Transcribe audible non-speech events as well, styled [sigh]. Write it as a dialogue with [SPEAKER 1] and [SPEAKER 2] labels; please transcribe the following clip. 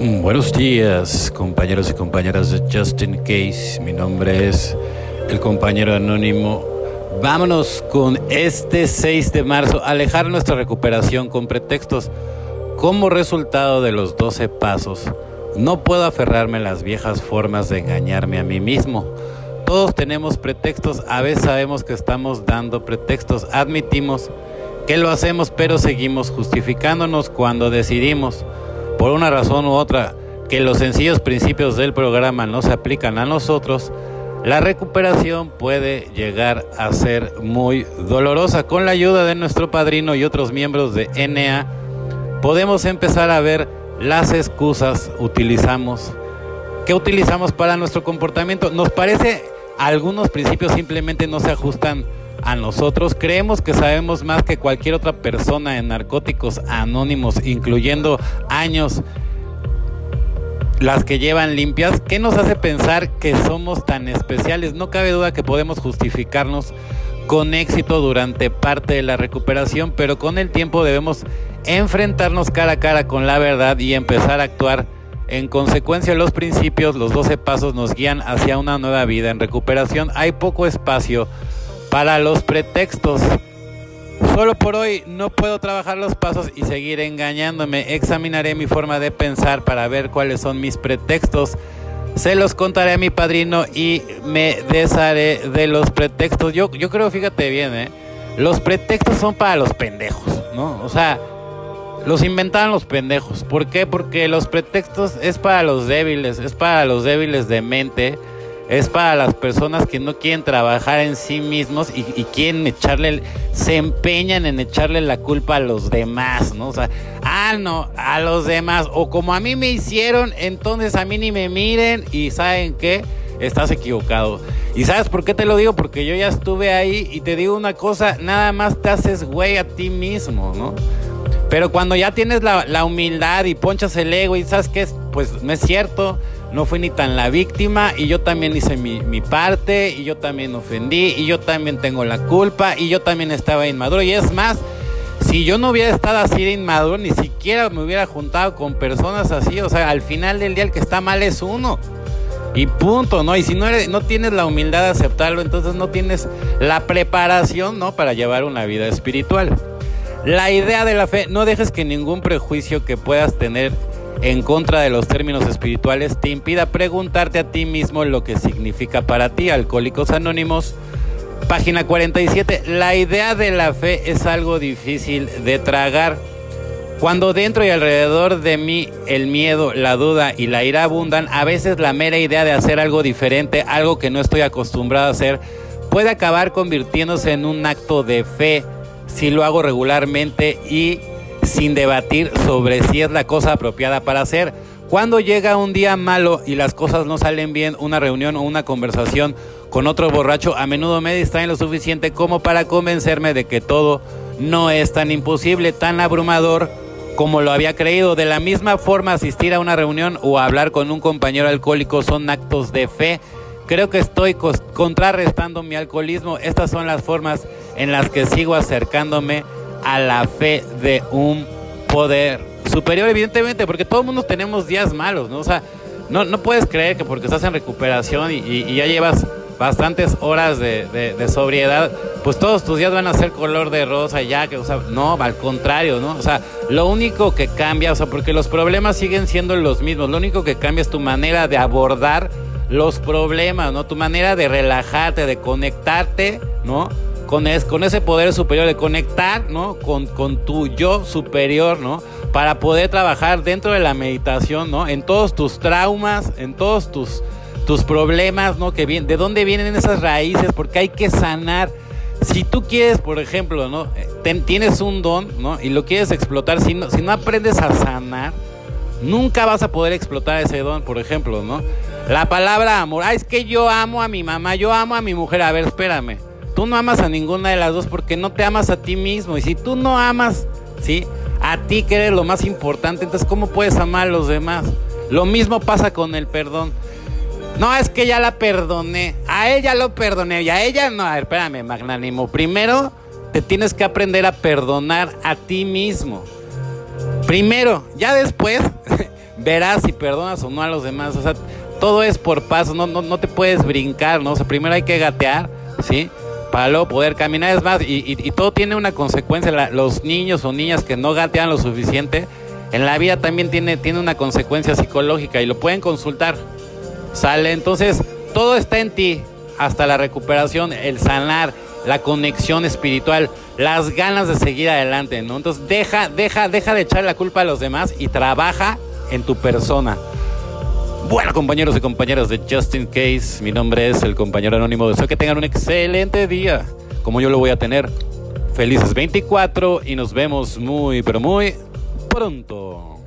[SPEAKER 1] Mm, Buenos días, compañeros y compañeras de Justin Case. Mi nombre es el compañero anónimo. Vámonos con este 6 de marzo, alejar nuestra recuperación con pretextos. Como resultado de los 12 pasos, no puedo aferrarme a las viejas formas de engañarme a mí mismo. Todos tenemos pretextos, a veces sabemos que estamos dando pretextos, admitimos que lo hacemos, pero seguimos justificándonos cuando decidimos, por una razón u otra, que los sencillos principios del programa no se aplican a nosotros, la recuperación puede llegar a ser muy dolorosa. Con la ayuda de nuestro padrino y otros miembros de NA, podemos empezar a ver las excusas utilizamos que utilizamos para nuestro comportamiento. Nos parece algunos principios simplemente no se ajustan a nosotros. Creemos que sabemos más que cualquier otra persona en narcóticos anónimos, incluyendo años las que llevan limpias. ¿Qué nos hace pensar que somos tan especiales? No cabe duda que podemos justificarnos con éxito durante parte de la recuperación, pero con el tiempo debemos enfrentarnos cara a cara con la verdad y empezar a actuar en consecuencia los principios, los 12 pasos nos guían hacia una nueva vida. En recuperación hay poco espacio para los pretextos. Solo por hoy no puedo trabajar los pasos y seguir engañándome. Examinaré mi forma de pensar para ver cuáles son mis pretextos. Se los contaré a mi padrino y me desharé de los pretextos. Yo, yo creo, fíjate bien, ¿eh? los pretextos son para los pendejos, ¿no? O sea, los inventaron los pendejos. ¿Por qué? Porque los pretextos es para los débiles, es para los débiles de mente, es para las personas que no quieren trabajar en sí mismos y, quieren echarle, se empeñan en echarle la culpa a los demás, ¿no? O sea, ah, no, a los demás. O como a mí me hicieron, entonces a mí ni me miren y ¿saben qué? Estás equivocado. ¿Y sabes por qué te lo digo? Porque yo ya estuve ahí y te digo una cosa, nada más te haces güey a ti mismo, ¿no? Pero cuando ya tienes la, la, humildad y ponchas el ego y sabes que pues no es cierto, no fui ni tan la víctima y yo también hice mi, parte y yo también ofendí y yo también tengo la culpa y yo también estaba inmaduro. Y es más, si yo no hubiera estado así de inmaduro, ni siquiera me hubiera juntado con personas así. O sea, al final del día el que está mal es uno. Y punto, ¿no? Y si no, eres, no tienes la humildad de aceptarlo, entonces no tienes la preparación, ¿no? Para llevar una vida espiritual. La idea de la fe, no dejes que ningún prejuicio que puedas tener en contra de los términos espirituales te impida preguntarte a ti mismo lo que significa para ti. Alcohólicos Anónimos, página 47. La idea de la fe es algo difícil de tragar. Cuando dentro y alrededor de mí el miedo, la duda y la ira abundan, a veces la mera idea de hacer algo diferente, algo que no estoy acostumbrado a hacer, puede acabar convirtiéndose en un acto de fe si lo hago regularmente y sin debatir sobre si es la cosa apropiada para hacer. Cuando llega un día malo y las cosas no salen bien, una reunión o una conversación con otro borracho a menudo me distraen lo suficiente como para convencerme de que todo no es tan imposible, tan abrumador como lo había creído. De la misma forma, asistir a una reunión o hablar con un compañero alcohólico son actos de fe. Creo que estoy contrarrestando mi alcoholismo. Estas son las formas en las que sigo acercándome a la fe de un poder superior, evidentemente, porque todo el mundo tenemos días malos, ¿no? O sea, no, no puedes creer que porque estás en recuperación y, ya llevas bastantes horas de, de, de, sobriedad, pues todos tus días van a ser color de rosa ya, que, o sea, no, al contrario, ¿no? O sea, lo único que cambia, o sea, porque los problemas siguen siendo los mismos, lo único que cambia es tu manera de abordar los problemas, ¿no? Tu manera de relajarte, de conectarte, ¿no? Con, es, con ese poder superior, de conectar, ¿no? Con, con tu yo superior, ¿no? Para poder trabajar dentro de la meditación, ¿no? En todos tus traumas, en todos tus tus problemas, ¿no? Que bien, de dónde vienen esas raíces, porque hay que sanar. Si tú quieres, por ejemplo, ¿no? Ten, tienes un don, ¿no? Y lo quieres explotar, si no, si no aprendes a sanar, nunca vas a poder explotar ese don, por ejemplo, ¿no? La palabra amor, ah, es que yo amo a mi mamá, yo amo a mi mujer, a ver, espérame. Tú no amas a ninguna de las dos porque no te amas a ti mismo. Y si tú no amas, ¿sí? A ti que eres lo más importante, entonces ¿cómo puedes amar a los demás? Lo mismo pasa con el perdón. No, es que ya la perdoné. A ella lo perdoné y a ella no. A ver, espérame, magnánimo. Primero te tienes que aprender a perdonar a ti mismo. Primero, ya después [laughs] verás si perdonas o no a los demás. O sea, todo es por pasos, no, no, no te puedes brincar, ¿no? O sea, primero hay que gatear, ¿sí? Para poder caminar. Es más, y, todo tiene una consecuencia. Los niños o niñas que no gatean lo suficiente, en la vida también tiene, tiene una consecuencia psicológica y lo pueden consultar. Sale, entonces todo está en ti, hasta la recuperación, el sanar, la conexión espiritual, las ganas de seguir adelante, ¿no? Entonces deja, deja, deja de echar la culpa a los demás y trabaja en tu persona. Bueno, compañeros y compañeras de Justin Case, mi nombre es el compañero anónimo. Deseo que tengan un excelente día, como yo lo voy a tener. Felices 24 y nos vemos muy, pero muy pronto.